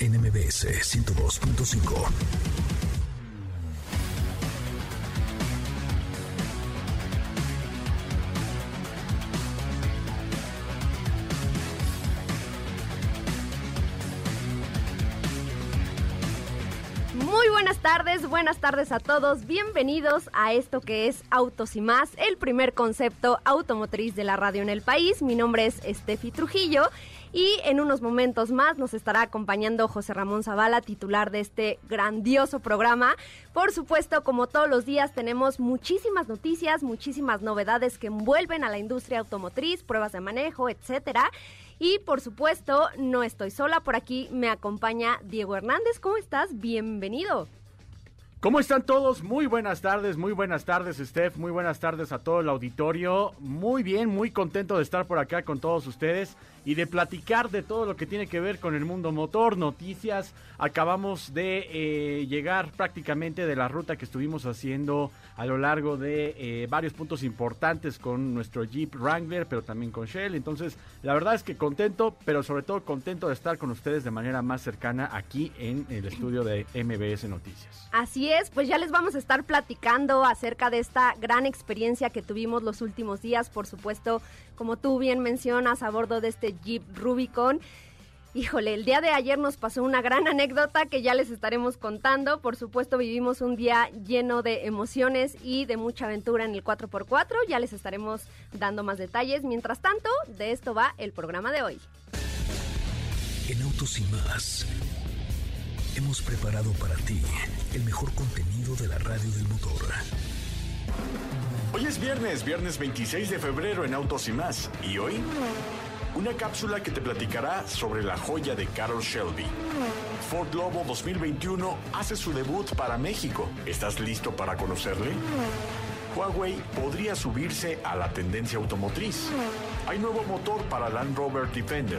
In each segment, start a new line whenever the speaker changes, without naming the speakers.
NMBS 102.5.
Muy buenas tardes, buenas tardes a todos. Bienvenidos a esto que es Autos y más, el primer concepto automotriz de la radio en el país. Mi nombre es Steffi Trujillo y en unos momentos más nos estará acompañando José Ramón Zavala, titular de este grandioso programa. Por supuesto, como todos los días, tenemos muchísimas noticias, muchísimas novedades que envuelven a la industria automotriz, pruebas de manejo, etcétera. Y por supuesto, no estoy sola, por aquí me acompaña Diego Hernández. ¿Cómo estás? Bienvenido.
¿Cómo están todos? Muy buenas tardes, muy buenas tardes, Steph, muy buenas tardes a todo el auditorio. Muy bien, muy contento de estar por acá con todos ustedes y de platicar de todo lo que tiene que ver con el mundo motor, noticias. Acabamos de eh, llegar prácticamente de la ruta que estuvimos haciendo a lo largo de eh, varios puntos importantes con nuestro Jeep Wrangler, pero también con Shell. Entonces, la verdad es que contento, pero sobre todo contento de estar con ustedes de manera más cercana aquí en el estudio de MBS Noticias.
Así es, pues ya les vamos a estar platicando acerca de esta gran experiencia que tuvimos los últimos días, por supuesto, como tú bien mencionas, a bordo de este Jeep Rubicon. Híjole, el día de ayer nos pasó una gran anécdota que ya les estaremos contando. Por supuesto, vivimos un día lleno de emociones y de mucha aventura en el 4x4. Ya les estaremos dando más detalles. Mientras tanto, de esto va el programa de hoy.
En Autos y más hemos preparado para ti el mejor contenido de la radio del motor.
Hoy es viernes, viernes 26 de febrero en Autos y más. ¿Y hoy? Una cápsula que te platicará sobre la joya de Carol Shelby. Ford Lobo 2021 hace su debut para México. ¿Estás listo para conocerle? Huawei podría subirse a la tendencia automotriz. Hay nuevo motor para Land Rover Defender.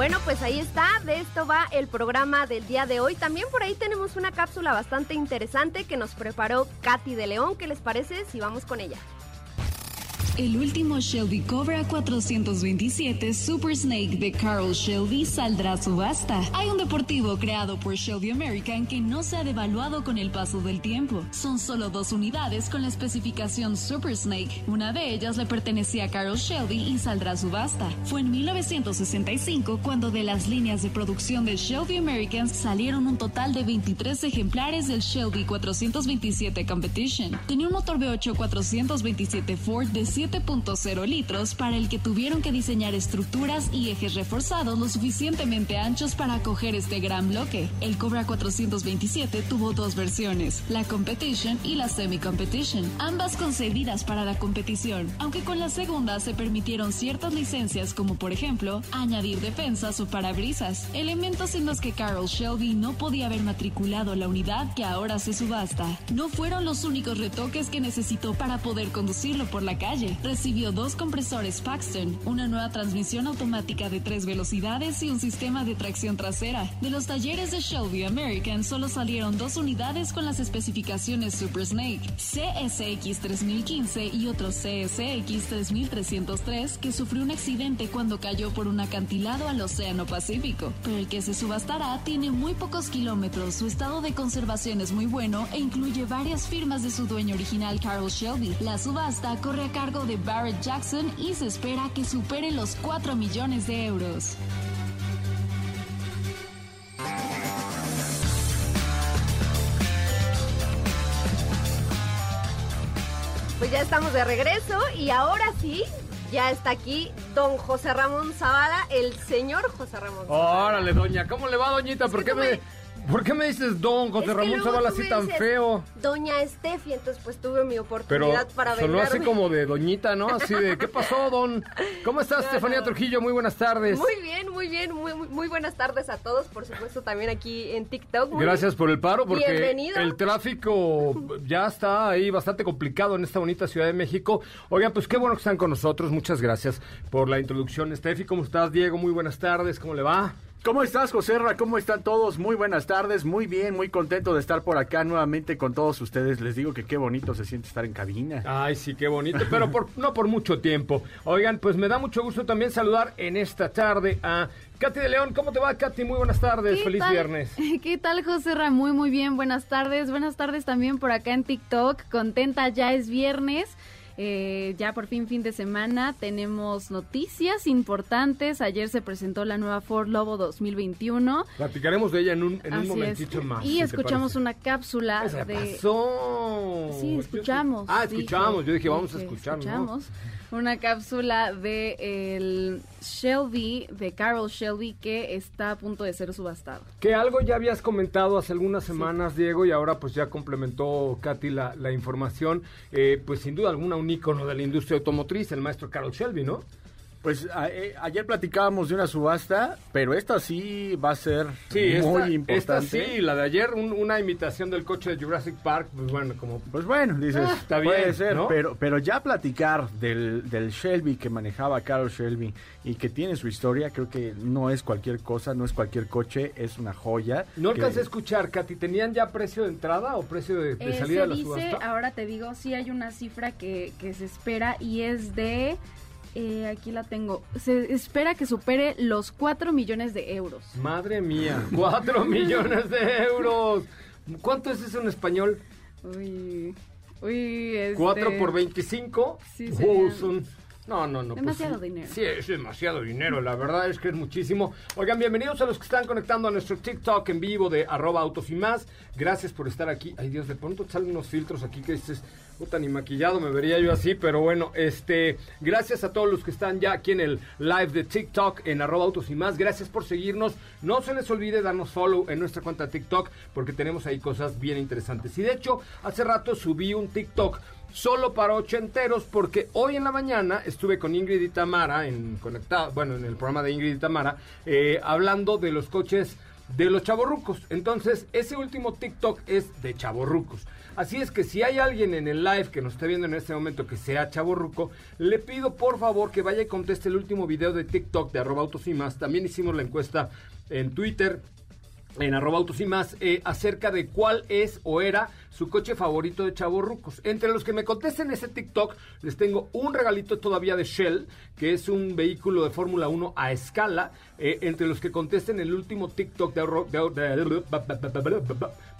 Bueno, pues ahí está, de esto va el programa del día de hoy. También por ahí tenemos una cápsula bastante interesante que nos preparó Katy de León. ¿Qué les parece si vamos con ella?
El último Shelby Cobra 427 Super Snake de Carl Shelby saldrá a subasta. Hay un deportivo creado por Shelby American que no se ha devaluado con el paso del tiempo. Son solo dos unidades con la especificación Super Snake. Una de ellas le pertenecía a Carl Shelby y saldrá a subasta. Fue en 1965 cuando de las líneas de producción de Shelby American salieron un total de 23 ejemplares del Shelby 427 Competition. Tenía un motor V8 427 Ford de 7.0 litros para el que tuvieron que diseñar estructuras y ejes reforzados lo suficientemente anchos para acoger este gran bloque. El Cobra 427 tuvo dos versiones, la Competition y la Semi Competition, ambas concebidas para la competición, aunque con la segunda se permitieron ciertas licencias como por ejemplo añadir defensas o parabrisas, elementos en los que Carol Shelby no podía haber matriculado la unidad que ahora se subasta. No fueron los únicos retoques que necesitó para poder conducirlo por la calle.
Recibió dos compresores Paxton, una nueva transmisión automática de tres velocidades y un sistema de tracción trasera. De los talleres de Shelby American solo salieron dos unidades con las especificaciones Super Snake, CSX 3015 y otro CSX 3303 que sufrió un accidente cuando cayó por un acantilado al Océano Pacífico. Pero el que se subastará tiene muy pocos kilómetros, su estado de conservación es muy bueno e incluye varias firmas de su dueño original Carol Shelby. La subasta corre a cargo de Barrett Jackson y se espera que supere los 4 millones de euros.
Pues ya estamos de regreso y ahora sí, ya está aquí don José Ramón Zavala, el señor José Ramón Zavala.
Órale, doña, ¿cómo le va, doñita? ¿Por qué me, ¿por qué me dices don José
Es que
Ramón Zavala así tan
dices,
feo?
Doña Steffi, entonces pues tuve mi
Pero
oportunidad para
sonó
vengarme.
así como de doñita, ¿no? Así de, ¿qué pasó, don? ¿Cómo estás,
No,
Estefanía
no.
Trujillo? Muy buenas tardes.
Muy bien, muy bien, muy, muy, muy buenas tardes a todos, por supuesto también aquí en TikTok. Muy-
Gracias por el paro, porque
Bienvenido.
el tráfico ya está ahí bastante complicado en esta bonita Ciudad de México. Oigan, pues qué bueno que están con nosotros. Muchas gracias por la introducción. Steffi, ¿cómo estás? Diego, muy buenas tardes. ¿Cómo le va?
¿Cómo estás, José Ra? ¿Cómo están todos? Muy buenas tardes, muy bien, muy contento de estar por acá nuevamente con todos ustedes. Les digo que qué bonito se siente estar en cabina.
Ay, sí, qué bonito, pero por, no por mucho tiempo. Oigan, pues me da mucho gusto también saludar en esta tarde a Katy de León. ¿Cómo te va, Katy? Muy buenas tardes.
¿Qué
Feliz
tal?
viernes.
¿Qué tal, José Ra? Muy, muy bien. Buenas tardes. Buenas tardes también por acá en TikTok. Contenta, ya es viernes. Eh, ya por fin fin de semana tenemos noticias importantes. Ayer se presentó la nueva Ford Lobo 2021.
Platicaremos de ella en un, en un momentito
es.
más.
Y
si
escuchamos una cápsula
¿Qué se
de
pasó?
Sí, escuchamos.
Ah, escuchamos. Yo dije, vamos a escuchar, ¿no?
Una cápsula de el Shelby, de Carol Shelby, que está a punto de ser subastado.
Que algo ya habías comentado hace algunas semanas, Diego, y ahora pues ya complementó Katy la, la información. Eh, pues sin duda alguna un ícono de la industria automotriz, el maestro Carol Shelby, ¿no?
Pues a- eh, ayer platicábamos de una subasta, pero esta sí va a ser
Sí,
muy
esta,
importante.
esta sí, la de ayer, un- una imitación del coche de Jurassic Park, pues bueno, como...
Pues bueno, dices,
Ah, está
puede
bien,
ser,
¿no?
pero, pero ya platicar del, del Shelby que manejaba Carol Shelby y que tiene su historia, creo que no es cualquier cosa, no es cualquier coche, es una joya.
No
que-
alcancé a escuchar, Katy, ¿tenían ya precio de entrada o precio de, de
Eh,
salida de la
dice,
subasta?
ahora te digo, sí hay una cifra que, que se espera y es de, eh, aquí la tengo, se espera que supere los 4 millones de euros.
Madre mía, cuatro millones de euros. ¿Cuánto es eso en español?
Uy, uy, este...
4 por 25.
Sí,
Uh,
serían-
son- No, no, no. pues
Demasiado dinero.
Sí, es demasiado dinero. La verdad es que es muchísimo. Oigan, bienvenidos a los que están conectando a nuestro TikTok en vivo de arroba autos y más. Gracias por estar aquí. Ay, Dios, de pronto salen unos filtros aquí que dices, ni maquillado me vería yo así. Pero bueno, este, gracias a todos los que están ya aquí en el live de TikTok en arroba autos y más. Gracias por seguirnos. No se les olvide darnos follow en nuestra cuenta TikTok porque tenemos ahí cosas bien interesantes. Y de hecho, hace rato subí un TikTok solo para ochenteros porque hoy en la mañana estuve con Ingrid y Tamara en conectado, bueno, en el programa de Ingrid y Tamara, eh, hablando de los coches de los chavorrucos. Entonces, ese último TikTok es de chavorrucos. Así es que si hay alguien en el live que nos esté viendo en este momento que sea chavorruco, le pido por favor que vaya y conteste el último video de TikTok de arroba autos y más. También hicimos la encuesta en Twitter en arroba autos y más eh, acerca de cuál es o era su coche favorito de chavorrucos. Entre los que me contesten ese TikTok, les tengo un regalito todavía de Shell, que es un vehículo de Fórmula 1 a escala. Eh, entre los que contesten el último TikTok de,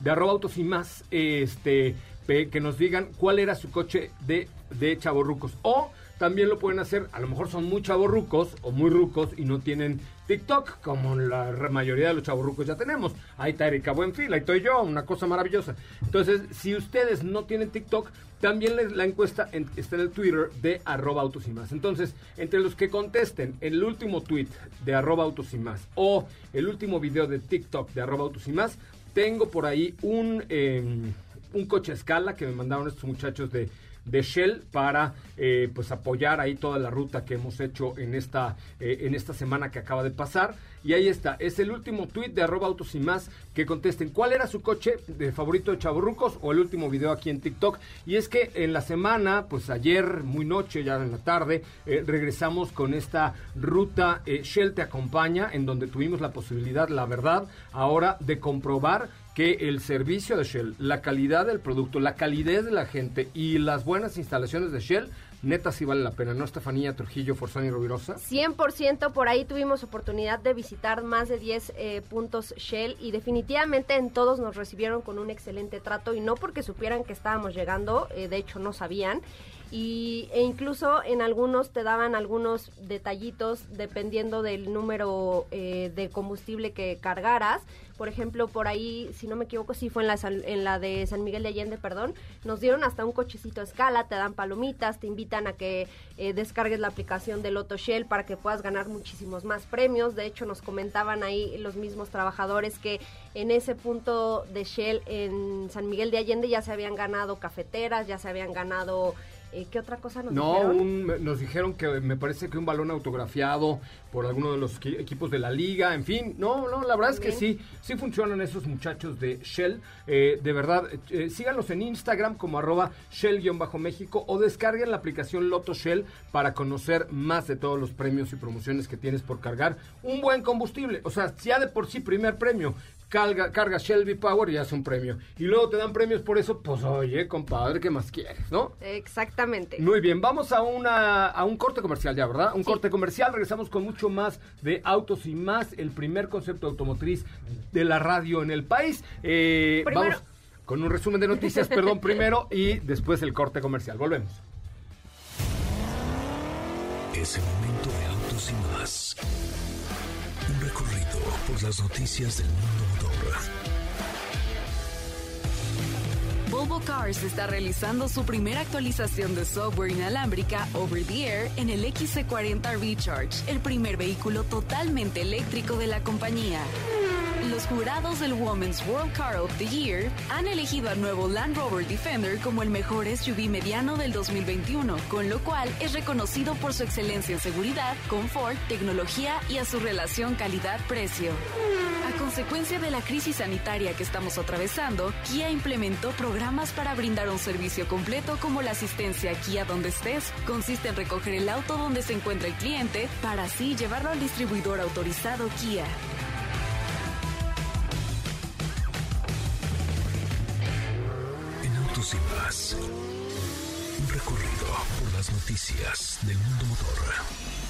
de, arroba autos y más, este, que nos digan cuál era su coche de, de chavorrucos. O también lo pueden hacer, a lo mejor son muy chavorrucos o muy rucos y no tienen TikTok, como la mayoría de los chavorrucos ya tenemos. Ahí está Erika Buenfil, ahí estoy yo, una cosa maravillosa. Entonces, si ustedes no tienen TikTok, también les- la encuesta en- está en el Twitter de arroba autos y más. Entonces, entre los que contesten el último tweet de arroba autos y más o el último video de TikTok de arroba autos y más, tengo por ahí un... em, un coche escala que me mandaron estos muchachos de, de Shell para eh, pues apoyar ahí toda la ruta que hemos hecho en esta, eh, en esta semana que acaba de pasar. Y ahí está, es el último tweet de arroba autos y más que contesten cuál era su coche de favorito de Chaburrucos o el último video aquí en TikTok. Y es que en la semana, pues ayer, muy noche, ya en la tarde, eh, regresamos con esta ruta Shell te acompaña, en donde tuvimos la posibilidad, la verdad, ahora de comprobar que el servicio de Shell, la calidad del producto, la calidez de la gente y las buenas instalaciones de Shell, neta sí vale la pena, ¿no, Estefanía Trujillo, Forzani y Rovirosa?
100%, por ahí tuvimos oportunidad de visitar más de 10 eh, puntos Shell y definitivamente en todos nos recibieron con un excelente trato y no porque supieran que estábamos llegando, eh, de hecho no sabían y, e incluso en algunos te daban algunos detallitos dependiendo del número eh, de combustible que cargaras. Por ejemplo, por ahí, si no me equivoco, sí fue en la, en la de San Miguel de Allende, perdón, nos dieron hasta un cochecito a escala, te dan palomitas, te invitan a que eh, descargues la aplicación de Loto Shell para que puedas ganar muchísimos más premios. De hecho, nos comentaban ahí los mismos trabajadores que en ese punto de Shell en San Miguel de Allende ya se habían ganado cafeteras, ya se habían ganado eh, ¿Qué otra cosa nos
no,
dijeron?
No, nos dijeron que me parece que un balón autografiado por alguno de los equipos de la liga, en fin. No, no, la verdad es que sí, sí funcionan esos muchachos de Shell. Eh, de verdad, eh, síganlos en Instagram como arroba Shell-México o descarguen la aplicación Loto Shell para conocer más de todos los premios y promociones que tienes por cargar un buen combustible. O sea, ya de por sí primer premio carga, carga Shelby Power y hace un premio. Y luego te dan premios por eso, pues oye, compadre, ¿qué más quieres, no?
Exactamente.
Muy bien, vamos a, una, a un corte comercial ya, ¿verdad? Un corte comercial, regresamos con mucho más de autos y más, el primer concepto automotriz de la radio en el país. Eh, vamos con un resumen de noticias, perdón, primero y después el corte comercial. Volvemos.
Es el momento de autos y más. Un recorrido por las noticias del mundo
Volvo Cars está realizando su primera actualización de software inalámbrica over the air en el XC40 Recharge, el primer vehículo totalmente eléctrico de la compañía. Los jurados del Women's World Car of the Year han elegido al nuevo Land Rover Defender como el mejor SUV mediano del 2021, con lo cual es reconocido por su excelencia en seguridad, confort, tecnología y a su relación calidad-precio. Consecuencia de la crisis sanitaria que estamos atravesando, Kia implementó programas para brindar un servicio completo como la asistencia Kia donde estés. Consiste en recoger el auto donde se encuentra el cliente para así llevarlo al distribuidor autorizado Kia.
y más. Un recorrido por las noticias del mundo motor.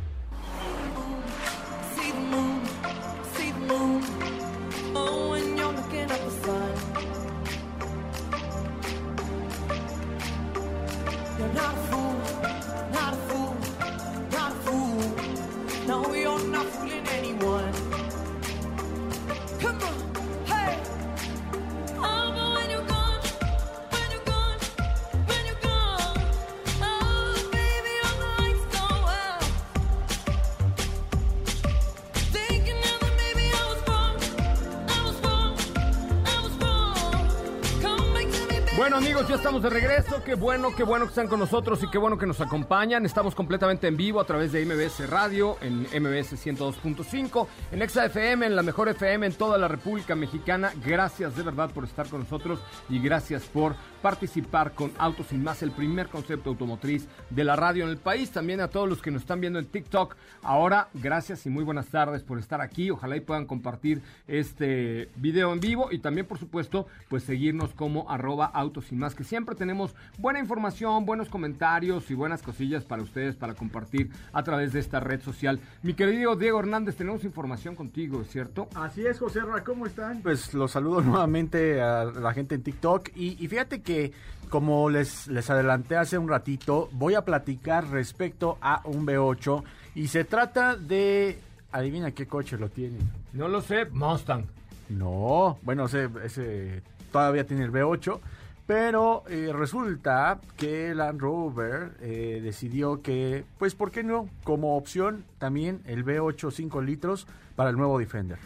Ya estamos de regreso. Qué bueno, qué bueno que están con nosotros y qué bueno que nos acompañan. Estamos completamente en vivo a través de MBS Radio, en MBS 102.5, en Exa FM, en la mejor FM en toda la República Mexicana. Gracias de verdad por estar con nosotros y gracias por participar con Autos Sin Más, el primer concepto automotriz de la radio en el país. También a todos los que nos están viendo en TikTok. Ahora, gracias y muy buenas tardes por estar aquí. Ojalá y puedan compartir este video en vivo y también, por supuesto, pues seguirnos como arroba Autos y más, que siempre tenemos buena información, buenos comentarios y buenas cosillas para ustedes para compartir a través de esta red social. Mi querido Diego Hernández, tenemos información contigo, ¿cierto?
Así es, José Ra, ¿cómo están? Pues los saludo nuevamente a la gente en TikTok y, y fíjate que como les, les adelanté hace un ratito, voy a platicar respecto a un V8 y se trata de... Adivina qué coche lo tiene.
No lo sé, Mustang.
No, bueno, ese, ese todavía tiene el V8, pero eh, resulta que Land Rover eh, decidió que, pues, ¿por qué no? Como opción también el V8 5 litros para el nuevo Defender.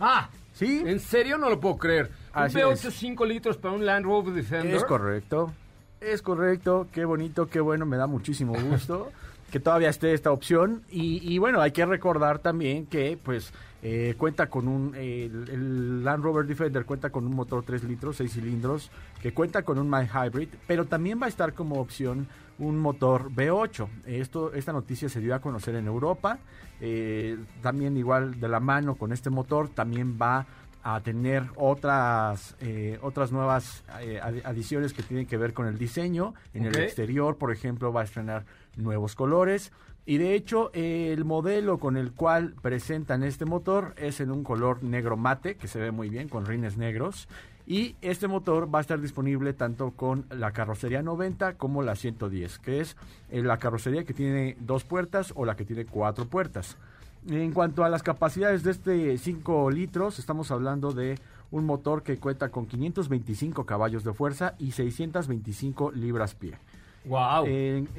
Ah, ¿sí? ¿En serio? No lo puedo creer. ¿Un V8 5 litros para un Land Rover Defender?
Es correcto. Es correcto, qué bonito, qué bueno, me da muchísimo gusto que todavía esté esta opción. Y, y bueno, hay que recordar también que pues eh, cuenta con un, el, Land Rover Defender cuenta con un motor 3 litros, 6 cilindros, que cuenta con un My Hybrid, pero también va a estar como opción un motor V8. Esto, esta noticia se dio a conocer en Europa. Eh, también igual de la mano con este motor, también va a tener otras eh, otras nuevas adiciones que tienen que ver con el diseño en el exterior por ejemplo va a estrenar nuevos colores y de hecho, el modelo con el cual presentan este motor es en un color negro mate, que se ve muy bien, con rines negros. Y este motor va a estar disponible tanto con la carrocería 90 como la 110, que es eh, la carrocería que tiene dos puertas o la que tiene cuatro puertas. En cuanto a las capacidades de este 5 litros, estamos hablando de un motor que cuenta con 525 caballos de fuerza y 625 libras-pie.
Wow.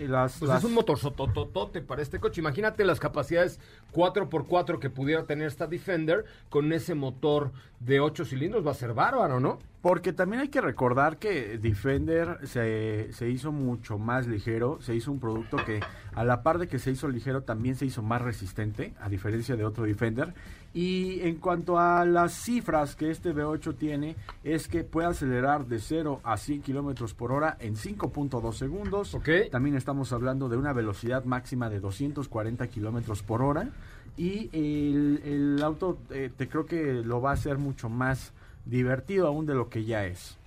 las, pues es un motor sotototote para este coche. Imagínate las capacidades 4x4 que pudiera tener esta Defender con ese motor de 8 cilindros. Va a ser bárbaro, ¿no?
Porque también hay que recordar que Defender se, se, hizo mucho más ligero, se hizo un producto que a la par de que se hizo ligero también se hizo más resistente, a diferencia de otro Defender. Y en cuanto a las cifras que este V8 tiene, es que puede acelerar de 0 a 100 kilómetros por hora en 5.2 segundos. También estamos hablando de una velocidad máxima de 240 kilómetros por hora. Y el, auto eh, te creo que lo va a hacer mucho más divertido aún de lo que ya es.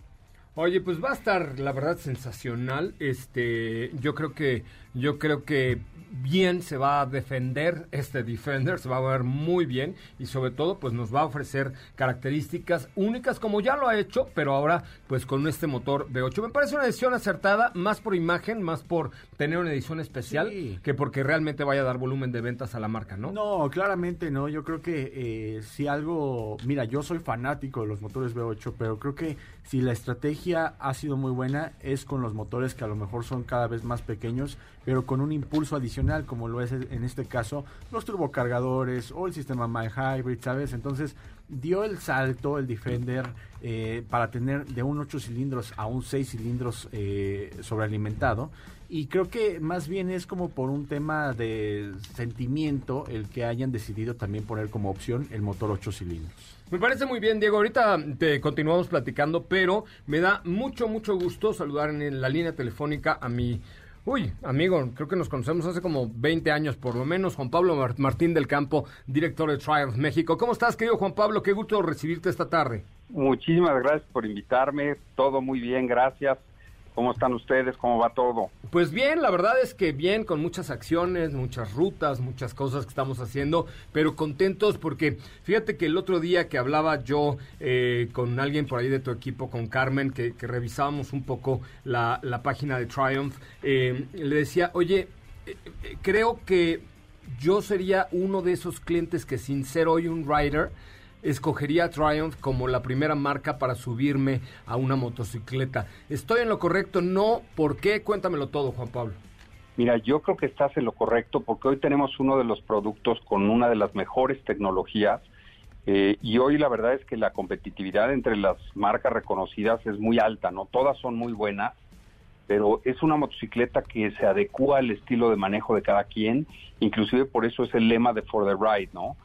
Oye, pues va a estar, la verdad, sensacional. Este, yo creo que, yo creo que bien se va a defender este Defender, se va a ver muy bien y sobre todo pues nos va a ofrecer características únicas como ya lo ha hecho, pero ahora pues con este motor V8. Me parece una decisión acertada, más por imagen, más por tener una edición especial que porque realmente vaya a dar volumen de ventas a la marca, ¿no?
No, claramente no. Yo creo que eh, si algo, mira, yo soy fanático de los motores V8, pero creo que si la estrategia ha sido muy buena es con los motores que a lo mejor son cada vez más pequeños, pero con un impulso adicional, como lo es en este caso los turbocargadores o el sistema My Hybrid, ¿sabes? Entonces dio el salto el Defender eh, para tener de un 8 cilindros a un 6 cilindros eh, sobrealimentado. Y creo que más bien es como por un tema de sentimiento el que hayan decidido también poner como opción el motor 8 cilindros.
Me parece muy bien, Diego. Ahorita te continuamos platicando, pero me da mucho, mucho gusto saludar en la línea telefónica a mi Uy, amigo, creo que nos conocemos hace como 20 años por lo menos. Juan Pablo Martín del Campo, director de Triumph México. ¿Cómo estás, querido Juan Pablo? Qué gusto recibirte esta tarde.
Muchísimas gracias por invitarme. Todo muy bien, gracias. ¿Cómo están ustedes? ¿Cómo va todo?
Pues bien, la verdad es que bien, con muchas acciones, muchas rutas, muchas cosas que estamos haciendo, pero contentos porque fíjate que el otro día que hablaba yo eh, con alguien por ahí de tu equipo, con Carmen, que, revisábamos un poco la, página de Triumph, eh, le decía, oye, eh, creo que yo sería uno de esos clientes que sin ser hoy un rider, escogería Triumph como la primera marca para subirme a una motocicleta. ¿Estoy en lo correcto? No. ¿Por qué? Cuéntamelo todo, Juan Pablo.
Mira, yo creo que estás en lo correcto porque hoy tenemos uno de los productos con una de las mejores tecnologías eh, y hoy la verdad es que la competitividad entre las marcas reconocidas es muy alta, ¿no? Todas son muy buenas, pero es una motocicleta que se adecua al estilo de manejo de cada quien, inclusive por eso es el lema de For the Ride, ¿no?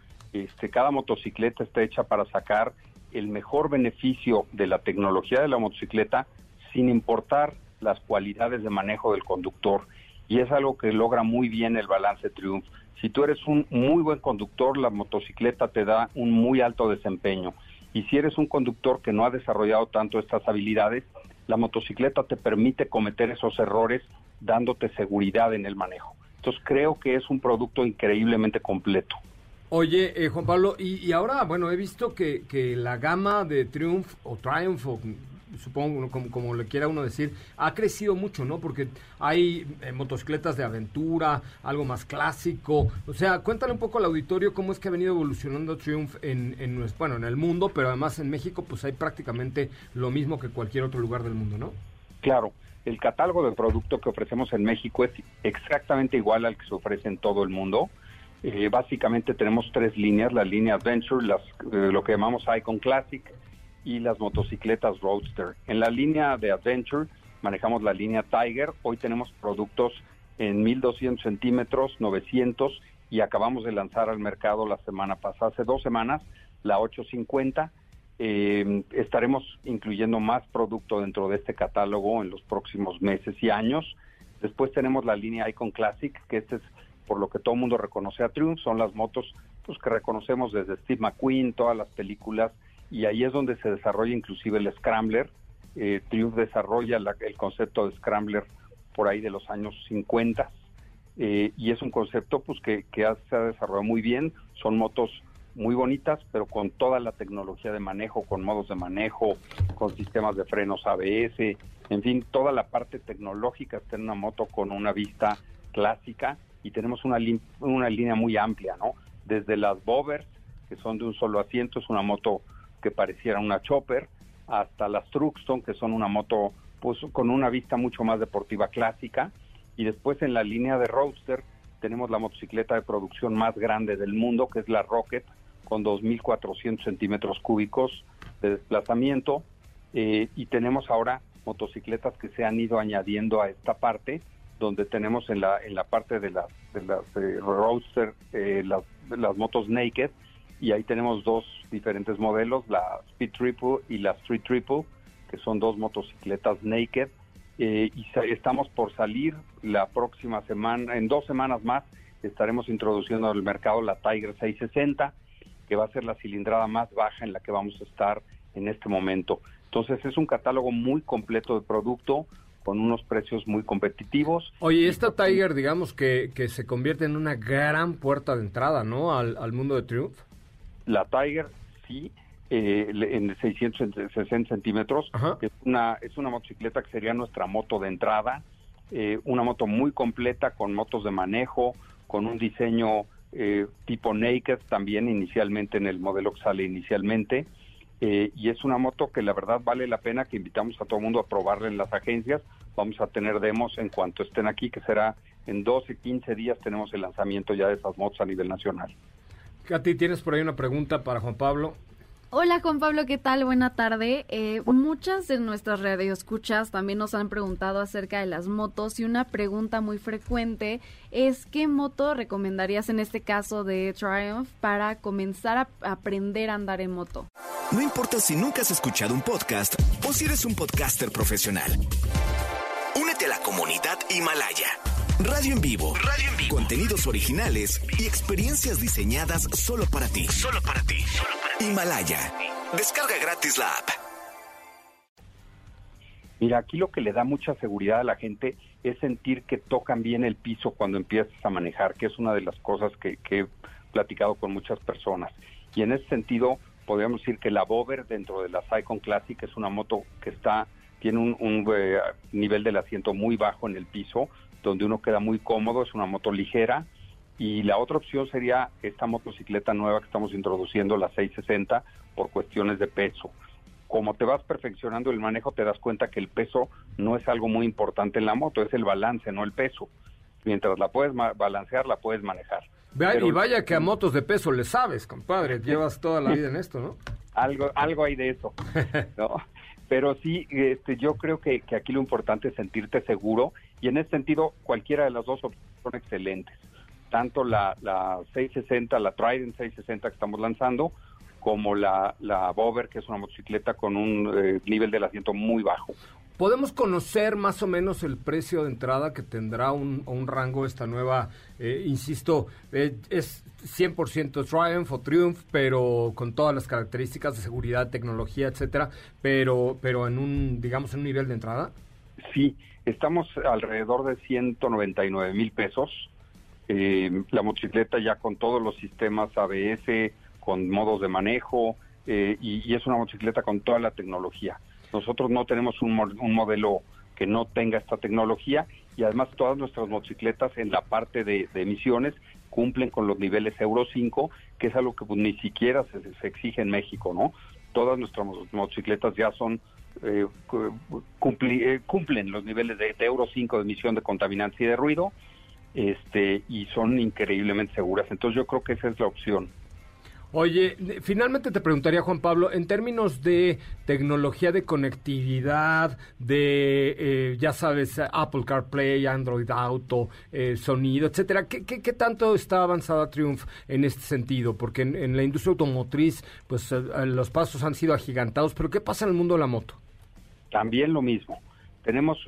Este, cada motocicleta está hecha para sacar el mejor beneficio de la tecnología de la motocicleta sin importar las cualidades de manejo del conductor. Y es algo que logra muy bien el balance Triumph. Si tú eres un muy buen conductor, la motocicleta te da un muy alto desempeño. Y si eres un conductor que no ha desarrollado tanto estas habilidades, la motocicleta te permite cometer esos errores dándote seguridad en el manejo. Entonces creo que es un producto increíblemente completo.
Oye, eh, Juan Pablo, y, ahora, bueno, he visto que, la gama de Triumph o Triumph, o supongo como, como, le quiera uno decir, ha crecido mucho, ¿no? Porque hay eh, motocicletas de aventura, algo más clásico. O sea, cuéntale un poco al auditorio cómo es que ha venido evolucionando Triumph en, en, bueno, en el mundo, pero además en México, pues hay prácticamente lo mismo que cualquier otro lugar del mundo, ¿no?
Claro el catálogo de producto que ofrecemos en México es exactamente igual al que se ofrece en todo el mundo. Eh, básicamente tenemos tres líneas, la línea Adventure, las, eh, lo que llamamos Icon Classic y las motocicletas Roadster. En la línea de Adventure manejamos la línea Tiger, hoy tenemos productos en 1200 centímetros, 900 y acabamos de lanzar al mercado la semana pasada, hace dos semanas, la 850 eh, estaremos incluyendo más producto dentro de este catálogo en los próximos meses y años. Después tenemos la línea Icon Classic, que este es por lo que todo el mundo reconoce a Triumph, son las motos pues, que reconocemos desde Steve McQueen, todas las películas, y ahí es donde se desarrolla inclusive el Scrambler. Eh, Triumph desarrolla el concepto de Scrambler por ahí de los años 50, eh, y es un concepto pues que, que se ha desarrollado muy bien, son motos muy bonitas, pero con toda la tecnología de manejo, con modos de manejo, con sistemas de frenos ABS, en fin, toda la parte tecnológica está una moto con una vista clásica y tenemos una, una línea muy amplia, ¿no? Desde las Bovers, que son de un solo asiento, es una moto que pareciera una chopper, hasta las Truxton, que son una moto pues con una vista mucho más deportiva clásica, y después en la línea de Roadster tenemos la motocicleta de producción más grande del mundo, que es la Rocket, con 2.400 centímetros cúbicos de desplazamiento eh, y tenemos ahora motocicletas que se han ido añadiendo a esta parte donde tenemos en la en la parte de las de las eh, roadster eh, las, motos naked y ahí tenemos dos diferentes modelos la Speed Triple y la Street Triple que son dos motocicletas naked y estamos por salir la próxima semana en dos semanas más estaremos introduciendo al mercado la Tiger 660 que va a ser la cilindrada más baja en la que vamos a estar en este momento. Entonces es un catálogo muy completo de producto con unos precios muy competitivos.
Oye, esta Tiger, digamos que, que se convierte en una gran puerta de entrada, ¿no? Al, mundo de Triumph.
La Tiger, sí, eh, en 660 centímetros. Es una, es una motocicleta que sería nuestra moto de entrada. Eh, una moto muy completa con motos de manejo, con un diseño eh, tipo Naked también inicialmente en el modelo que sale inicialmente. Eh, y es una moto que la verdad vale la pena que invitamos a todo el mundo a probarla en las agencias. Vamos a tener demos en cuanto estén aquí, que será en 12, 15 días tenemos el lanzamiento ya de esas motos a nivel nacional.
Katy, ¿tienes por ahí una pregunta para Juan Pablo?
Hola Juan Pablo, ¿qué tal? Buena tarde. Eh, muchas de nuestras radioescuchas también nos han preguntado acerca de las motos y una pregunta muy frecuente es ¿qué moto recomendarías en este caso de Triumph para comenzar a aprender a andar en moto?
No importa si nunca has escuchado un podcast o si eres un podcaster profesional. Únete a la comunidad Himalaya. Radio en vivo. Radio en vivo. Contenidos originales y experiencias diseñadas solo para ti. Solo para ti. Solo para ti. Himalaya. Descarga gratis la app.
Mira, aquí lo que le da mucha seguridad a la gente es sentir que tocan bien el piso cuando empiezas a manejar, que es una de las cosas que, he platicado con muchas personas. Y en ese sentido, podríamos decir que la Bover dentro de la Icon Classic es una moto que está tiene un, un eh, nivel del asiento muy bajo en el piso, donde uno queda muy cómodo, es una moto ligera. Y la otra opción sería esta motocicleta nueva que estamos introduciendo, la 660, por cuestiones de peso. Como te vas perfeccionando el manejo, te das cuenta que el peso no es algo muy importante en la moto, es el balance, no el peso. Mientras la puedes balancear, la puedes manejar.
Y vaya que a motos de peso le sabes, compadre, llevas toda la vida en esto, ¿no?
algo, algo hay de eso, ¿no? Pero sí, este, yo creo que, que aquí lo importante es sentirte seguro y en ese sentido cualquiera de las dos opciones son excelentes. Tanto la, la 660, la Trident 660 que estamos lanzando, como la, la Bover, que es una motocicleta con un eh, nivel del asiento muy bajo.
¿Podemos conocer más o menos el precio de entrada que tendrá un, un rango esta nueva, eh, insisto, eh, es 100% Triumph o Triumph, pero con todas las características de seguridad, tecnología, etcétera, pero, pero en un, digamos, en un nivel de entrada?
Sí, estamos alrededor de 199 mil pesos. Eh, la motocicleta ya con todos los sistemas ABS, con modos de manejo, eh, y, es una motocicleta con toda la tecnología. Nosotros no tenemos un, modelo que no tenga esta tecnología y además todas nuestras motocicletas en la parte de, emisiones cumplen con los niveles Euro 5, que es algo que pues, ni siquiera se, exige en México, ¿no? Todas nuestras motocicletas ya son eh, eh, cumplen los niveles de, de, Euro 5 de emisión de contaminantes y de ruido, este, y son increíblemente seguras. Entonces yo creo que esa es la opción.
Oye, finalmente te preguntaría, Juan Pablo, en términos de tecnología de conectividad, de, eh, ya sabes, Apple CarPlay, Android Auto, eh, sonido, etcétera, ¿qué, ¿qué, tanto está avanzada Triumph en este sentido? Porque en, la industria automotriz, pues eh, los pasos han sido agigantados, pero ¿qué pasa en el mundo de la moto?
También lo mismo. Tenemos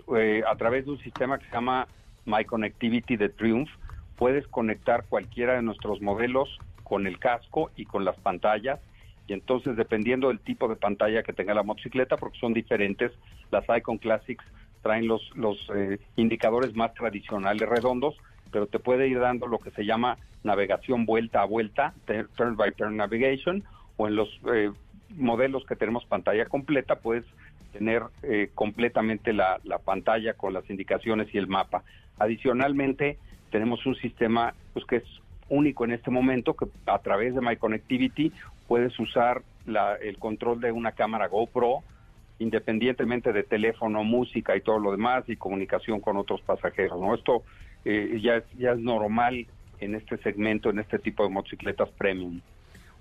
a través de un sistema que se llama My Connectivity de Triumph, puedes conectar cualquiera de nuestros modelos con el casco y con las pantallas. Y entonces, dependiendo del tipo de pantalla que tenga la motocicleta, porque son diferentes, las Icon Classics traen los, los eh, indicadores más tradicionales redondos, pero te puede ir dando lo que se llama navegación vuelta a vuelta, turn by turn navigation, o en los eh, modelos que tenemos pantalla completa, puedes tener eh, completamente la, la, pantalla con las indicaciones y el mapa. Adicionalmente, tenemos un sistema pues, que es único en este momento que a través de My Connectivity puedes usar el control de una cámara GoPro independientemente de teléfono, música y todo lo demás y comunicación con otros pasajeros. ¿no? Esto eh, ya, ya es normal en este segmento, en este tipo de motocicletas premium.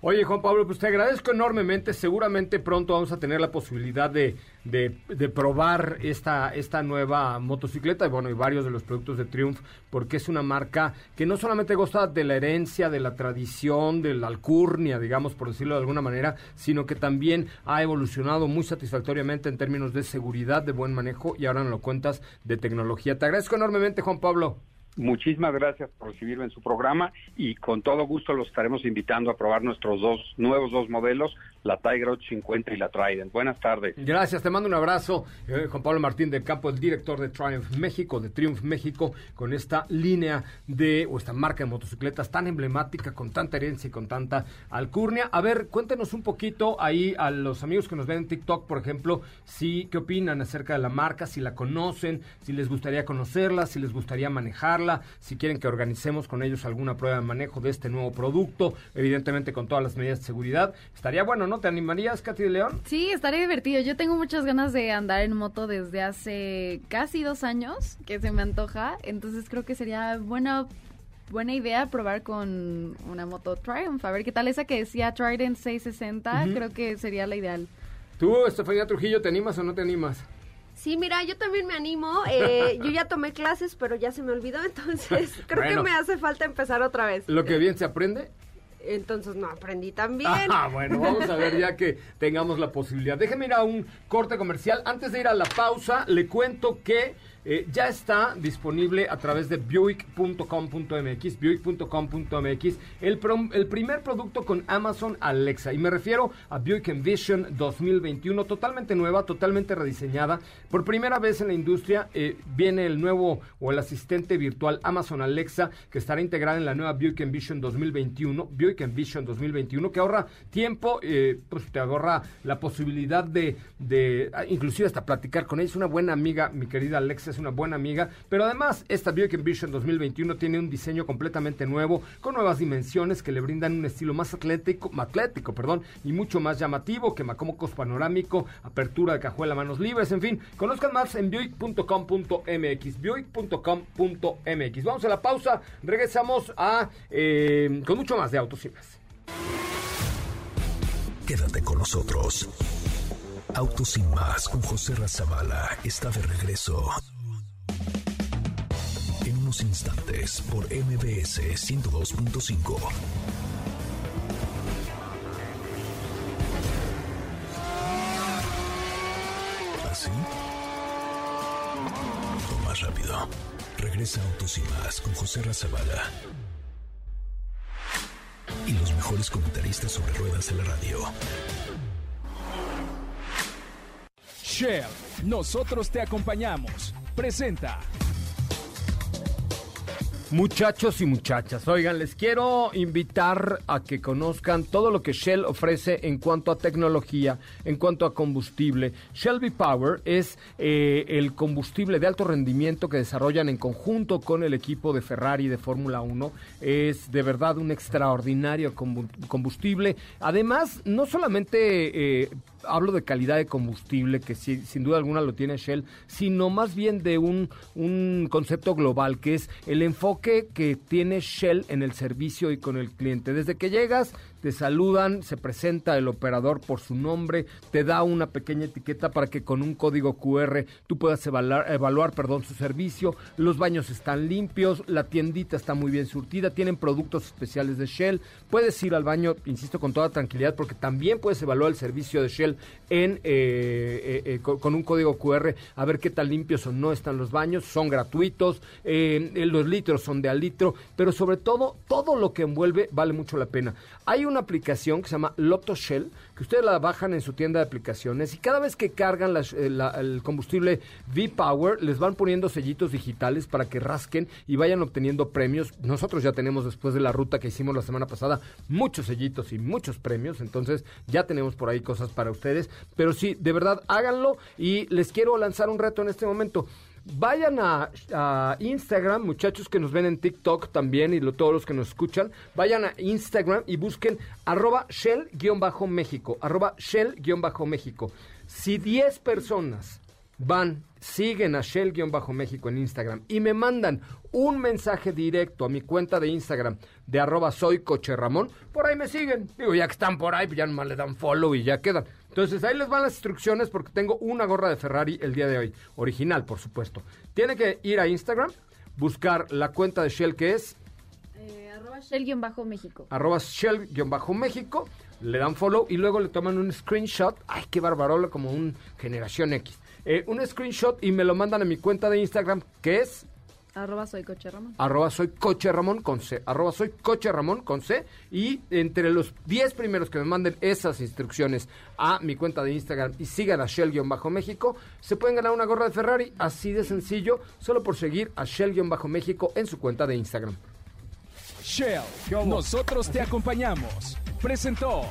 Oye, Juan Pablo, pues te agradezco enormemente. Seguramente pronto vamos a tener la posibilidad de, de, probar esta, esta nueva motocicleta y bueno, y varios de los productos de Triumph, porque es una marca que no solamente goza de la herencia, de la tradición, de la alcurnia, digamos, por decirlo de alguna manera, sino que también ha evolucionado muy satisfactoriamente en términos de seguridad, de buen manejo y ahora nos lo cuentas de tecnología. Te agradezco enormemente, Juan Pablo.
Muchísimas gracias por recibirme en su programa y con todo gusto los estaremos invitando a probar nuestros dos nuevos dos modelos, la Tiger 850 y la Trident. Buenas tardes.
Gracias, te mando un abrazo. Eh, Juan Pablo Martín del Campo, el director de Triumph México, de Triumph México, con esta línea de, o esta marca de motocicletas tan emblemática, con tanta herencia y con tanta alcurnia. A ver, cuéntenos un poquito ahí a los amigos que nos ven en TikTok, por ejemplo, si qué opinan acerca de la marca, si la conocen, si les gustaría conocerla, si les gustaría manejarla, si quieren que organicemos con ellos alguna prueba de manejo de este nuevo producto, evidentemente con todas las medidas de seguridad. Estaría bueno, ¿no? ¿Te animarías, Katy de León?
Sí, estaría divertido. Yo tengo muchas ganas de andar en moto desde hace casi dos años, que se me antoja. Entonces creo que sería buena buena idea probar con una moto Triumph. A ver qué tal esa que decía Trident 660. Creo que sería la ideal.
¿Tú, Estefanía Trujillo, te animas o no te animas?
Sí, mira, yo también me animo. Eh, yo ya tomé clases, pero ya se me olvidó, entonces creo que me hace falta empezar otra vez.
Lo que bien se aprende,
entonces no aprendí tan bien.
Ah, bueno, vamos a ver ya que tengamos la posibilidad. Déjeme ir a un corte comercial. Antes de ir a la pausa, le cuento que eh, ya está disponible a través de Buick.com.mx, Buick.com.mx, el, primer producto con Amazon Alexa. Y me refiero a Buick Envision 2021, totalmente nueva, totalmente rediseñada. Por primera vez en la industria eh, viene el nuevo o el asistente virtual Amazon Alexa que estará integrada en la nueva Buick Envision 2021, Buick Envision 2021, que ahorra tiempo, eh, pues te ahorra la posibilidad de, de, ah, inclusive hasta platicar con ella. Es una buena amiga, mi querida Alexa una buena amiga, pero además esta Buick Envision 2021 tiene un diseño completamente nuevo, con nuevas dimensiones que le brindan un estilo más atlético, atlético, perdón, y mucho más llamativo, que macomocos panorámico, apertura de cajuela, manos libres, en fin, conozcan más en buick.com.mx, buick.com.mx. Vamos a la pausa, regresamos a eh, con mucho más de autos y más.
Quédate con nosotros. Autos sin más con José Razabala está de regreso instantes por MBS 102.5. ¿Así?
más rápido. Regresa Autos y más con José Razabala. Y los mejores comentaristas sobre ruedas de la radio.
Shell, nosotros te acompañamos. Presenta.
Muchachos y muchachas, oigan, les quiero invitar a que conozcan todo lo que Shell ofrece en cuanto a tecnología, en cuanto a combustible. Shell Power es eh, el combustible de alto rendimiento que desarrollan en conjunto con el equipo de Ferrari de Fórmula 1. Es de verdad un extraordinario combustible. Además, no solamente... Eh, hablo de calidad de combustible, que sin duda alguna lo tiene Shell, sino más bien de un, un concepto global, que es el enfoque que tiene Shell en el servicio y con el cliente. Desde que llegas, te saludan, se presenta el operador por su nombre, te da una pequeña etiqueta para que con un código QR tú puedas evaluar, evaluar perdón, su servicio, los baños están limpios, la tiendita está muy bien surtida, tienen productos especiales de Shell, puedes ir al baño, insisto, con toda tranquilidad porque también puedes evaluar el servicio de Shell en, eh, eh, eh, con, un código QR a ver qué tan limpios o no están los baños, son gratuitos, los litros son de al litro, pero sobre todo, todo lo que envuelve vale mucho la pena. Hay una aplicación que se llama Lotto Shell, que ustedes la bajan en su tienda de aplicaciones y cada vez que cargan eh, el combustible V-Power, les van poniendo sellitos digitales para que rasquen y vayan obteniendo premios. Nosotros ya tenemos, después de la ruta que hicimos la semana pasada, muchos sellitos y muchos premios, entonces ya tenemos por ahí cosas para ustedes. Pero sí, de verdad, háganlo y les quiero lanzar un reto en este momento. Vayan a, Instagram, muchachos que nos ven en TikTok también y todos los que nos escuchan, vayan a Instagram y busquen arroba shell-méxico, arroba shell-méxico. Si 10 personas van, siguen a Shell-México en Instagram y me mandan un mensaje directo a mi cuenta de Instagram de arroba soy coche Ramón, por ahí me siguen. Digo, ya que están por ahí, pues ya nomás le dan follow y ya quedan. Entonces ahí les van las instrucciones porque tengo una gorra de Ferrari el día de hoy. Original, por supuesto. Tiene que ir a Instagram, buscar la cuenta de Shell que es...
Eh, arroba Shell-México.
Arroba Shell-México. Le dan follow y luego le toman un screenshot. Ay, qué barbarola, como un generación X. Eh, un screenshot y me lo mandan a mi cuenta de Instagram que es
Arroba soy coche Ramón.
Arroba soy coche Ramón con C. Arroba soy coche Ramón con C. Y entre los 10 primeros que me manden esas instrucciones a mi cuenta de Instagram y sigan a Shell-México, se pueden ganar una gorra de Ferrari. Así de sencillo, solo por seguir a Shell-México en su cuenta de Instagram.
Shell, nosotros te acompañamos. Presentó.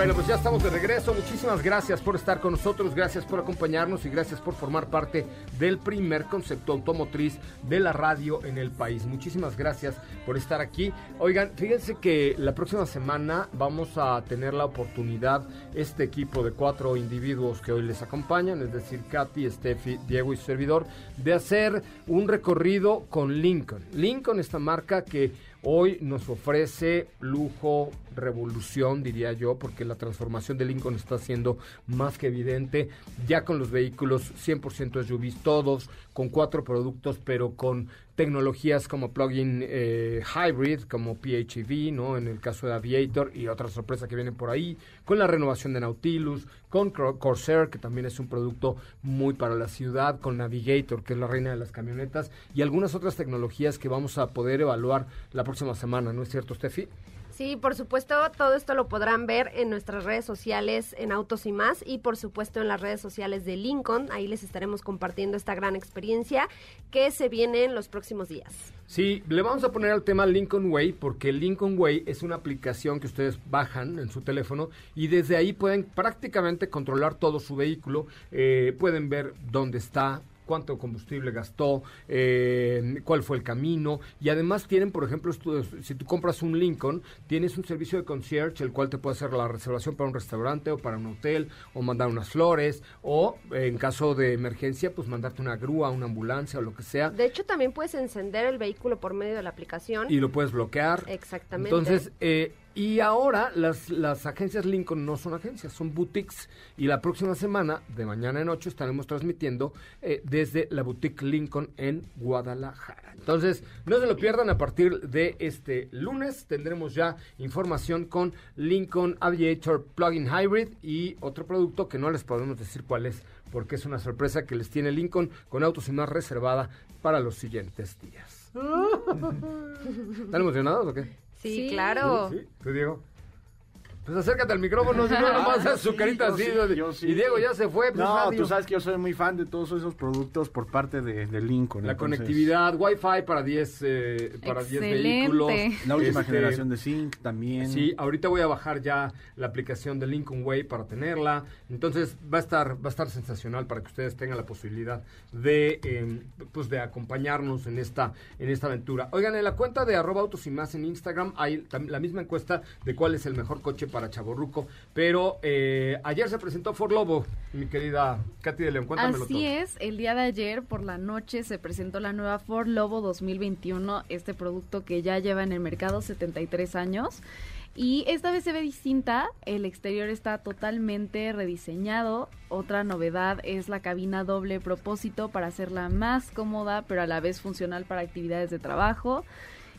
Bueno, pues ya estamos de regreso. Muchísimas gracias por estar con nosotros, gracias por acompañarnos y gracias por formar parte del primer concepto automotriz de la radio en el país. Muchísimas gracias por estar aquí. Oigan, fíjense que la próxima semana vamos a tener la oportunidad, este equipo de cuatro individuos que hoy les acompañan, es decir, Katy, Steffi, Diego y su servidor, de hacer un recorrido con Lincoln. Lincoln, esta marca que Hoy nos ofrece lujo, revolución, diría yo, porque la transformación de Lincoln está siendo más que evidente, ya con los vehículos 100% SUVs, todos con cuatro productos, pero con tecnologías como plug-in eh, hybrid, como PHEV, ¿no? En el caso de Aviator y otra sorpresa que viene por ahí, con la renovación de Nautilus, con Corsair, que también es un producto muy para la ciudad, con Navigator, que es la reina de las camionetas, y algunas otras tecnologías que vamos a poder evaluar la próxima semana, ¿no es cierto, Steffi?
Sí, por supuesto, todo esto lo podrán ver en nuestras redes sociales en Autos y más y por supuesto en las redes sociales de Lincoln. Ahí les estaremos compartiendo esta gran experiencia que se viene en los próximos días.
Sí, le vamos a poner al tema Lincoln Way porque Lincoln Way es una aplicación que ustedes bajan en su teléfono y desde ahí pueden prácticamente controlar todo su vehículo, eh, pueden ver dónde está, cuánto combustible gastó, eh, cuál fue el camino. Y además tienen, por ejemplo, si tú compras un Lincoln, tienes un servicio de concierge, el cual te puede hacer la reservación para un restaurante o para un hotel, o mandar unas flores, o eh, en caso de emergencia, pues mandarte una grúa, una ambulancia o lo que sea.
De hecho, también puedes encender el vehículo por medio de la aplicación.
Y lo puedes bloquear.
Exactamente.
Entonces, eh, y ahora las, las agencias Lincoln no son agencias, son boutiques. Y la próxima semana, de mañana en ocho, estaremos transmitiendo eh, desde la boutique Lincoln en Guadalajara. Entonces, no se lo pierdan a partir de este lunes. Tendremos ya información con Lincoln Aviator Plug-in Hybrid y otro producto que no les podemos decir cuál es, porque es una sorpresa que les tiene Lincoln con autos y más reservada para los siguientes días. ¿Están emocionados o qué?
Sí,
Sí.
claro.
Sí, ¿tú, Diego? Pues acércate al micrófono, si no nomás
Ah,
haces su
sí,
carita así.
sí.
Y Diego ya se fue. pues,
No, tú sabes que yo soy muy fan de todos esos productos por parte de, de Lincoln.
La
entonces,
conectividad, Wi-Fi para 10 eh, para 10
Excelente.
vehículos.
La última
Este,
generación de Sync también.
Sí, ahorita voy a bajar ya la aplicación de Lincoln Way para tenerla. Entonces va a estar va a estar sensacional para que ustedes tengan la posibilidad de eh, pues de acompañarnos en esta en esta aventura. Oigan, en la cuenta de arroba autos y más en Instagram hay la misma encuesta de cuál es el mejor coche para Chaborruco. Pero eh, ayer se presentó Ford Lobo, mi querida Katy de León. Cuéntamelo
Así
todo.
es, el día de ayer por la noche se presentó la nueva Ford Lobo 2021, este producto que ya lleva en el mercado 73 años. Y esta vez se ve distinta, el exterior está totalmente rediseñado. Otra novedad es la cabina doble propósito para hacerla más cómoda, pero a la vez funcional para actividades de trabajo.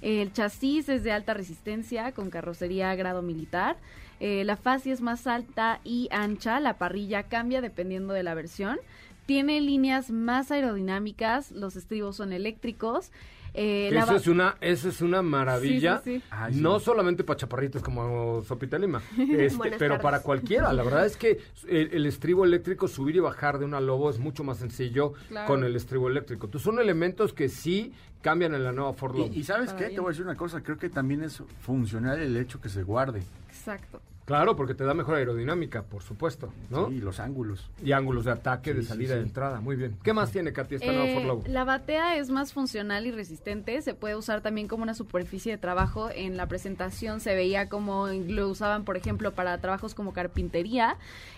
El chasis es de alta resistencia con carrocería a grado militar. Eh, la fascia es más alta y ancha. La parrilla cambia dependiendo de la versión. Tiene líneas más aerodinámicas. Los estribos son eléctricos. Eh,
eso es una, eso es una maravilla.
Sí, sí, sí.
Ay, sí.
No solamente para chaparritos como Sopita Lima, este, pero
tardes.
para cualquiera. La verdad es que el, el estribo eléctrico, subir y bajar de una Lobo es mucho más sencillo
Claro.
con el estribo eléctrico. Entonces son elementos que sí cambian en la nueva Ford Lobo.
Y, y ¿sabes
Para
qué?
bien.
Te voy a decir una cosa. Creo que también es funcional el hecho que se guarde.
Exacto.
Claro, porque te da mejor aerodinámica, por supuesto, ¿no?
Sí, los ángulos.
Y ángulos de ataque, de
Sí, sí,
salida, de entrada. Muy bien. ¿Qué más tiene, Katy, esta nueva
Eh,
Ford Lobo?
la batea es más funcional y resistente. Se puede usar también como una superficie de trabajo. En la presentación se veía como lo usaban, por ejemplo, para trabajos como carpintería.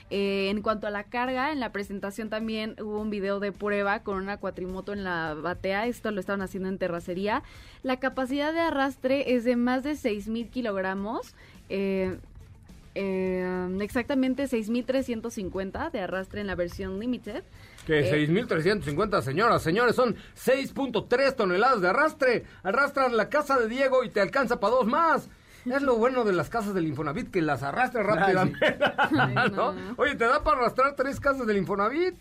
Eh, en cuanto a la carga, en la presentación también hubo un video de prueba con una cuatrimoto en la batea. Esto lo estaban haciendo en terracería. La capacidad de arrastre es de más de 6.000 kilogramos. Eh, eh, exactamente 6.350 de arrastre en la versión limited.
Que
Eh,
6.350, señoras, señores, son 6.3 toneladas de arrastre. Arrastran la casa de Diego y te alcanza para dos más. Es lo bueno de las casas del Infonavit, que las arrastra rápidamente.
Ay,
¿no?
no.
Oye, te da para arrastrar tres casas del Infonavit.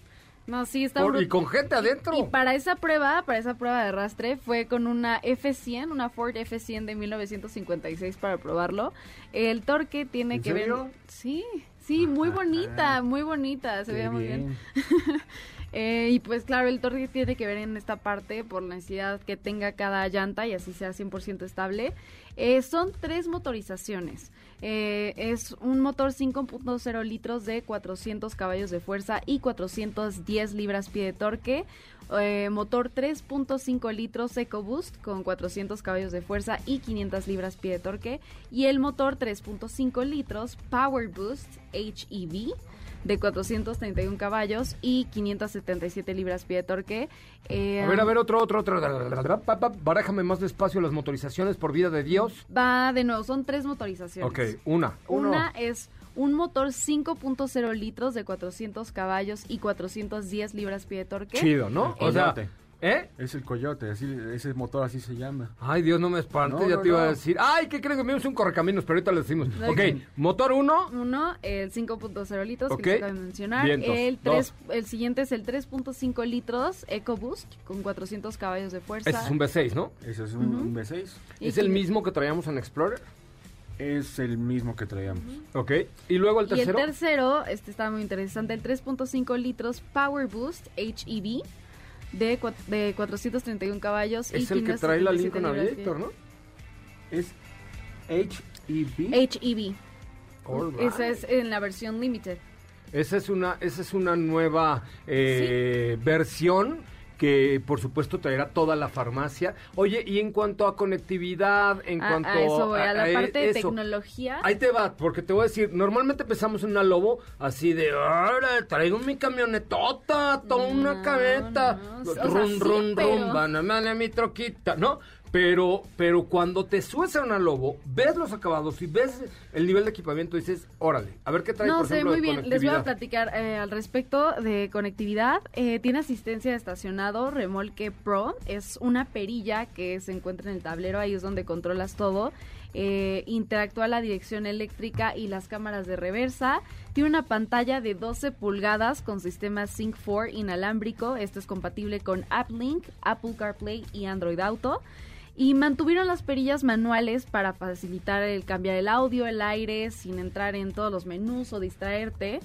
No, sí, está
Por- y con gente adentro.
Y para esa prueba, para esa prueba de arrastre, fue con una F100, una Ford F100 de 1956 para probarlo. El torque tiene
¿En
que
serio?
ver... Sí, sí, muy bonita, muy bonita, se
Qué
veía muy bien. Eh, y pues claro, el torque tiene que ver en esta parte por la necesidad que tenga cada llanta y así sea 100% estable. Eh, son tres motorizaciones. Eh, es un motor 5.0 litros de 400 caballos de fuerza y 410 libras-pie de torque. Eh, motor 3.5 litros EcoBoost con 400 caballos de fuerza y 500 libras-pie de torque. Y el motor 3.5 litros Power Boost HEV de 431 caballos y 577 libras-pie de torque. Eh,
A ver, a ver, otro, otro, otro. Barájame más despacio las motorizaciones por vida de Dios.
Va de nuevo, son tres motorizaciones.
Ok, una.
Una es un motor 5.0 litros de 400 caballos y 410 libras-pie de torque.
Chido, ¿no? O sea. ¿Eh?
Es el coyote, así, ese motor así se llama.
Ay, Dios, no me espantes,
No,
ya
no,
te iba a
no.
decir. Ay, ¿qué creen que me un correcaminos? Pero ahorita le decimos.
Ok.
Ok, motor 1,
Uno, el 5.0 litros
Ok.
que les acabo de mencionar.
Vientos.
El,
Dos.
tres, el siguiente es el 3.5 litros EcoBoost con 400 caballos de fuerza.
ese es un V6, ¿no?
Ese es un, un V6.
Y
¿Es el mismo que traíamos en Explorer?
Es el mismo que traíamos.
Ok. Y luego el
Y el
tercero.
tercero, este está muy interesante, el 3.5 litros Power Boost HEV de, de 431 caballos. y
es el que trae la
77
Lincoln Aviator, ¿no?
Es HEV.
HEV.
All
Esa
right.
es en la versión limited.
Esa es una, esa es una nueva eh, versión que por supuesto traerá toda la farmacia. Oye, y en cuanto a conectividad, en
A-
cuanto
a eso voy, a la
a
parte de tecnología.
Ahí te va, porque te voy a decir, normalmente empezamos en una Lobo así de, ahora traigo mi camionetota, toda una
No,
camioneta,
no, o sea,
run,
sí,
run,
pero-
run, banana mi troquita, ¿no? Pero, pero cuando te subes a una Lobo, ves los acabados y ves el nivel de equipamiento, dices, órale, a ver qué trae,
No,
por ejemplo,
muy
de
bien. Les voy a platicar eh, al respecto de conectividad. Eh, tiene asistencia de estacionado, remolque Pro. Es una perilla que se encuentra en el tablero, ahí es donde controlas todo. Eh, interactúa la dirección eléctrica y las cámaras de reversa. Tiene una pantalla de 12 pulgadas con sistema Sync 4 inalámbrico. Esto es compatible con AppLink, Apple CarPlay y Android Auto. Y mantuvieron las perillas manuales para facilitar el cambiar el audio, el aire, sin entrar en todos los menús o distraerte.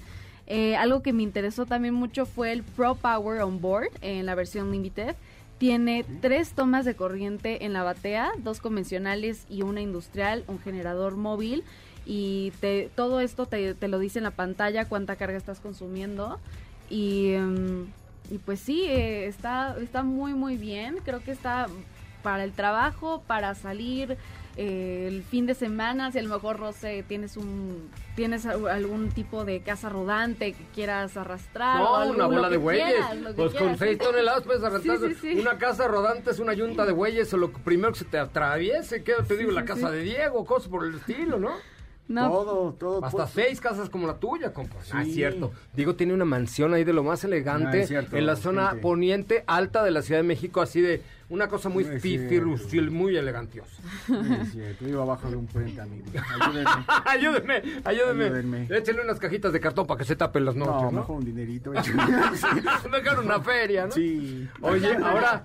Eh, algo que me interesó también mucho fue el Pro Power On Board en la versión Limited. Tiene tres tomas de corriente en la batea, dos convencionales y una industrial, un generador móvil. Y te- todo esto te, te lo dice en la pantalla cuánta carga estás consumiendo. Y, em, y pues sí, eh, está, está muy muy bien. Creo que está para el trabajo, para salir eh, el fin de semana, si a lo mejor, no sé, tienes un tienes al- algún tipo de casa rodante que quieras arrastrar. o
No,
algo,
una bola de bueyes.
quieras, lo que
Pues con
quieras.
6 toneladas puedes arrancar.
Sí, sí, sí.
Una casa rodante es una yunta de bueyes o lo primero que se te atraviese. ¿Qué te digo? La casa de Diego, cosas por el estilo, ¿no?
No,
Todo, todo.
Hasta
pues,
seis casas como la tuya, compa. Ah,
Sí.
es cierto. Diego tiene una mansión ahí de lo más elegante
Ah, es cierto,
en la zona
gente.
poniente alta de la Ciudad de México, así de una cosa muy
No
fifirusil, muy elegantiosa.
sí, es cierto, Vivo abajo de un puente, amigo. Ayúdenme.
ayúdenme, ayúdenme.
Ayúdenme.
Échenle unas cajitas de cartón para que se tapen las noches,
No,
¿no?
mejor un dinerito.
Mejor una feria, ¿no?
sí.
Oye, ahora,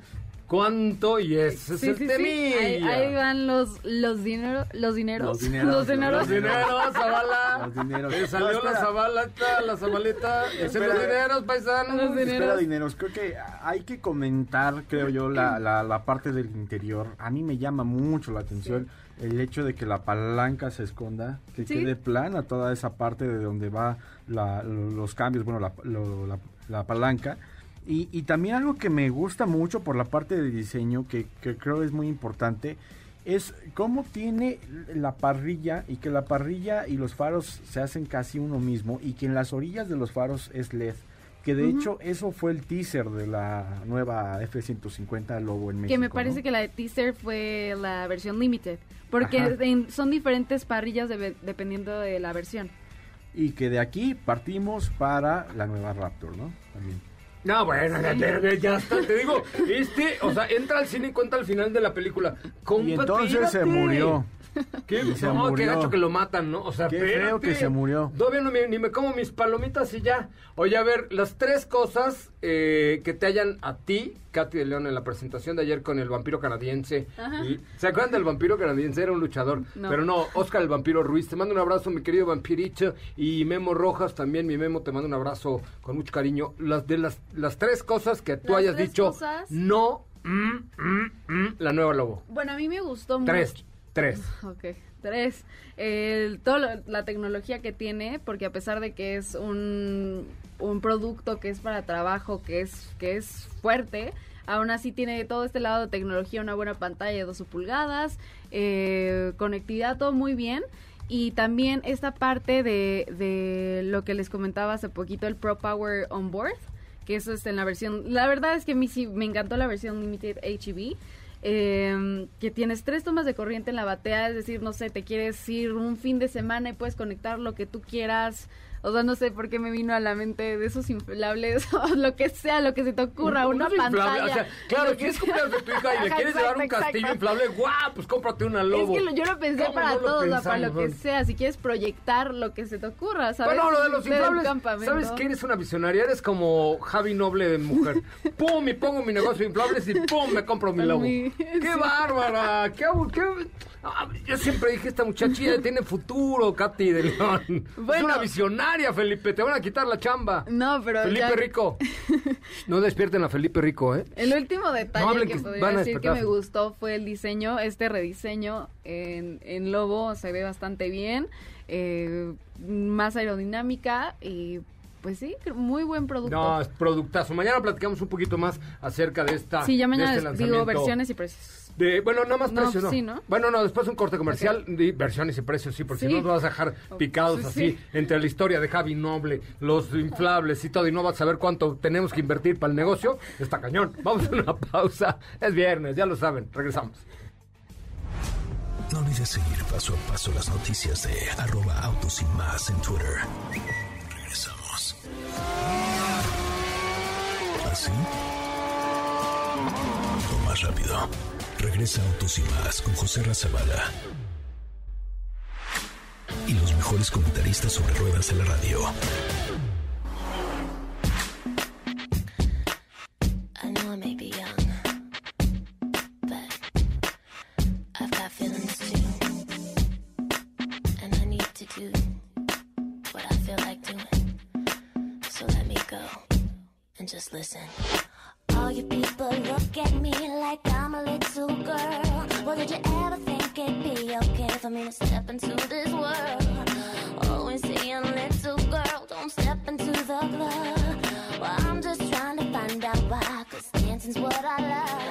¿cuánto? Y ese es
Sí,
el
sí. Ahí, ahí van los los dinero, los dineros.
Los dineros,
Los dineros.
Los dineros, Zavala.
Los dineros.
Te salió
No,
la
espera.
Zabaleta, la Zabaleta. Ese
Espera.
los dineros, paisanos.
Los dineros.
Espera, dineros. Creo que hay que comentar, creo yo, la, la, la parte del interior. A mí me llama mucho la atención el hecho de que la palanca se esconda, que
Sí.
quede plana toda esa parte de donde va la- los cambios, bueno, la, lo- la- la palanca. Y, y también algo que me gusta mucho por la parte de diseño, que, que creo es muy importante, es cómo tiene la parrilla y que la parrilla y los faros se hacen casi uno mismo y que en las orillas de los faros es LED. Que de hecho eso fue el teaser de la nueva F-150 Lobo en México.
Que me parece
¿no?
que la de teaser fue la versión limited. Porque en- son diferentes parrillas de- dependiendo de la versión.
Y que de aquí partimos para la nueva Raptor, ¿no? También.
No, bueno, ya, te- ya está. Te digo, este, o sea, entra al cine y cuenta al final de la película.
Y entonces se murió.
Qué,
Y se
no, qué
murió.
gacho que lo matan, ¿no? O sea,
Qué feo
espérate.
que se murió.
Todavía no me- ni me como mis palomitas y ya. Oye, a ver, las tres cosas eh, que te hayan a ti, Katy de León, en la presentación de ayer con el vampiro canadiense.
Ajá.
Y- ¿Se acuerdan del vampiro canadiense? Era un luchador.
No.
Pero no, Oscar el vampiro Ruiz. Te mando un abrazo, mi querido vampirito. Y Memo Rojas también, mi Memo, te mando un abrazo con mucho cariño. Las de las, las tres cosas que tú
Las
hayas
tres
dicho,
cosas.
no, mm, mm, mm, la nueva Lobo.
Bueno, a mí me gustó
Tres,
mucho.
tres.
Ok, tres. El, todo lo- la tecnología que tiene, porque a pesar de que es un, un producto que es para trabajo, que es, que es fuerte, aún así tiene todo este lado de tecnología, una buena pantalla de 12 pulgadas, eh, conectividad, todo muy bien. Y también esta parte de, de lo que les comentaba hace poquito, el Pro Power On Board, que eso está en la versión... La verdad es que a me encantó la versión Limited HEV. Eh, que tienes tres tomas de corriente en la batea, es decir, no sé, te quieres ir un fin de semana y puedes conectar lo que tú quieras. O sea, no sé por qué me vino a la mente de esos inflables o lo que sea, lo que se te ocurra, una pantalla.
o sea, claro,
que
quieres de tu hija y le quieres llevar un castillo inflable, guau, pues cómprate una
Es
lobo.
que lo- yo lo pensé
¿Cómo
para
no lo
todo, o sea, para lo que sea. Si quieres proyectar lo que se te ocurra, ¿sabes?
Bueno, lo de los inflables. ¿sabes que Eres una visionaria, eres como Javi Noble de mujer. ¡Pum! Y pongo mi negocio de inflables y ¡pum! Me compro mi lobo. ¡Qué bárbara! ¡Qué, qué- Ah, yo siempre dije, esta muchachilla tiene futuro, Katy de León. es una visionaria, Felipe. Te van a quitar la chamba.
No, pero
Felipe
ya-
Rico. No despierten a Felipe Rico, ¿eh?
El último detalle
No
que
que
podría decir que me gustó fue el diseño, este rediseño en, en lobo se ve bastante bien, eh, más aerodinámica y pues sí, muy buen producto.
No, es productazo. Mañana platicamos un poquito más acerca de esta.
sí, ya
de
mañana
este
les digo versiones y precios.
De, bueno, nada más
No,
precios, no.
sí, ¿no?
Bueno, no, después un corte comercial, de versiones y precios, sí, porque
Sí.
si no nos vas a dejar picados
Sí,
así
sí.
entre la historia de Javi Noble, los inflables y todo, y no vas a saber cuánto tenemos que invertir para el negocio. Está cañón. Vamos a una pausa. Es viernes, ya lo saben. Regresamos.
No olvides seguir paso a paso las noticias de arroba autos y más en Twitter. Regresamos. ¿Así? O más rápido. Regresa Autos y más con José Razabala. Y los mejores comentaristas sobre ruedas de la radio.
And just listen. All you people look at me like I'm a little did you ever think it'd be okay for me to step into this world? Always saying, little girl, don't step into the club. Well, I'm just trying to find out why, cause dancing's what I love.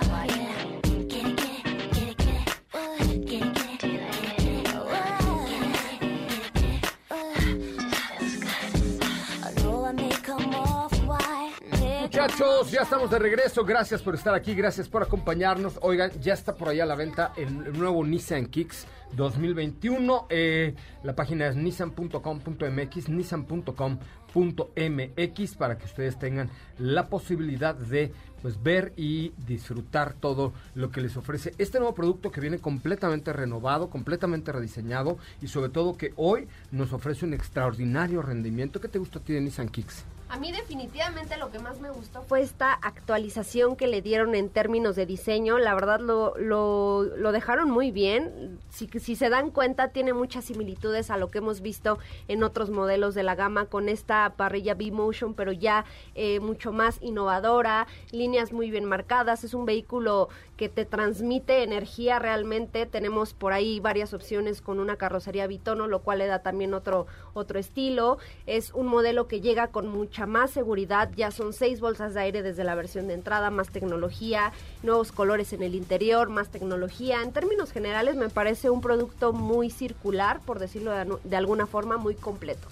Muchachos, ya estamos de regreso. Gracias por estar aquí, gracias por acompañarnos. Oigan, ya está por allá a la venta el nuevo Nissan Kicks 2021. Eh, la página es nissan.com.mx, nissan.com.mx para que ustedes tengan la posibilidad de pues ver y disfrutar todo lo que les ofrece este nuevo producto que viene completamente renovado, completamente rediseñado y sobre todo que hoy nos ofrece un extraordinario rendimiento. ¿Qué te gusta a ti de Nissan Kicks?
A mí definitivamente lo que más me gustó fue esta actualización que le dieron en términos de diseño. La verdad lo, lo, lo dejaron muy bien. Si, se dan cuenta tiene muchas similitudes a lo que hemos visto en otros modelos de la gama con esta parrilla B-Motion, pero ya eh, mucho más innovadora, líneas muy bien marcadas. Es un vehículo que te transmite energía realmente. Tenemos por ahí varias opciones con una carrocería bitono, lo cual le da también otro, otro estilo. Es un modelo que llega con mucha más seguridad. Ya son seis bolsas de aire desde la versión de entrada, más tecnología, nuevos colores en el interior, más tecnología. En términos generales me parece un producto muy circular, por decirlo de, de alguna forma, muy completo.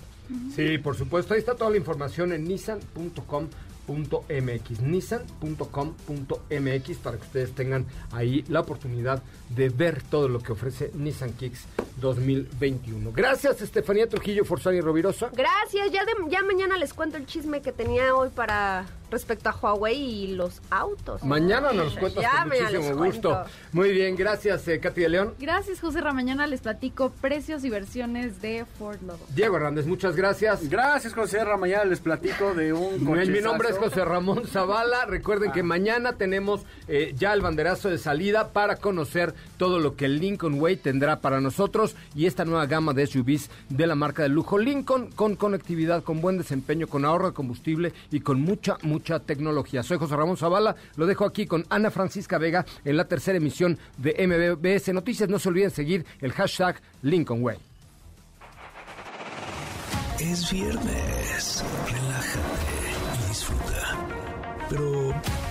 Sí, por supuesto. Ahí está toda la información en nissan.com.mx. Para que ustedes tengan ahí la oportunidad de ver todo lo que ofrece Nissan Kicks 2021. Gracias, Estefanía Trujillo, Forzani Rovirosa.
Gracias, ya, ya mañana les cuento el chisme que tenía hoy para respecto a Huawei y los autos.
Mañana nos cuentas
Ya
con muchísimo gusto.
cuento.
Muy bien, gracias, eh, Katy de León.
Gracias, José Ra. Mañana les platico precios y versiones de Ford Lobo.
Diego Hernández, muchas gracias.
Gracias, José Ra. Mañana les platico de un cochezazo.
mi nombre es José Ramón Zavala. Recuerden
Ah.
que mañana tenemos eh, ya el banderazo de salida para conocer todo lo que el Lincoln Way tendrá para nosotros y esta nueva gama de SUVs de la marca de lujo Lincoln con conectividad, con buen desempeño, con ahorro de combustible y con mucha, mucha tecnología. Soy José Ramón Zavala. Lo dejo aquí con Ana Francisca Vega en la tercera emisión de MBS Noticias. No se olviden seguir el hashtag Lincoln Way.
Es viernes. Relájate y disfruta. Pero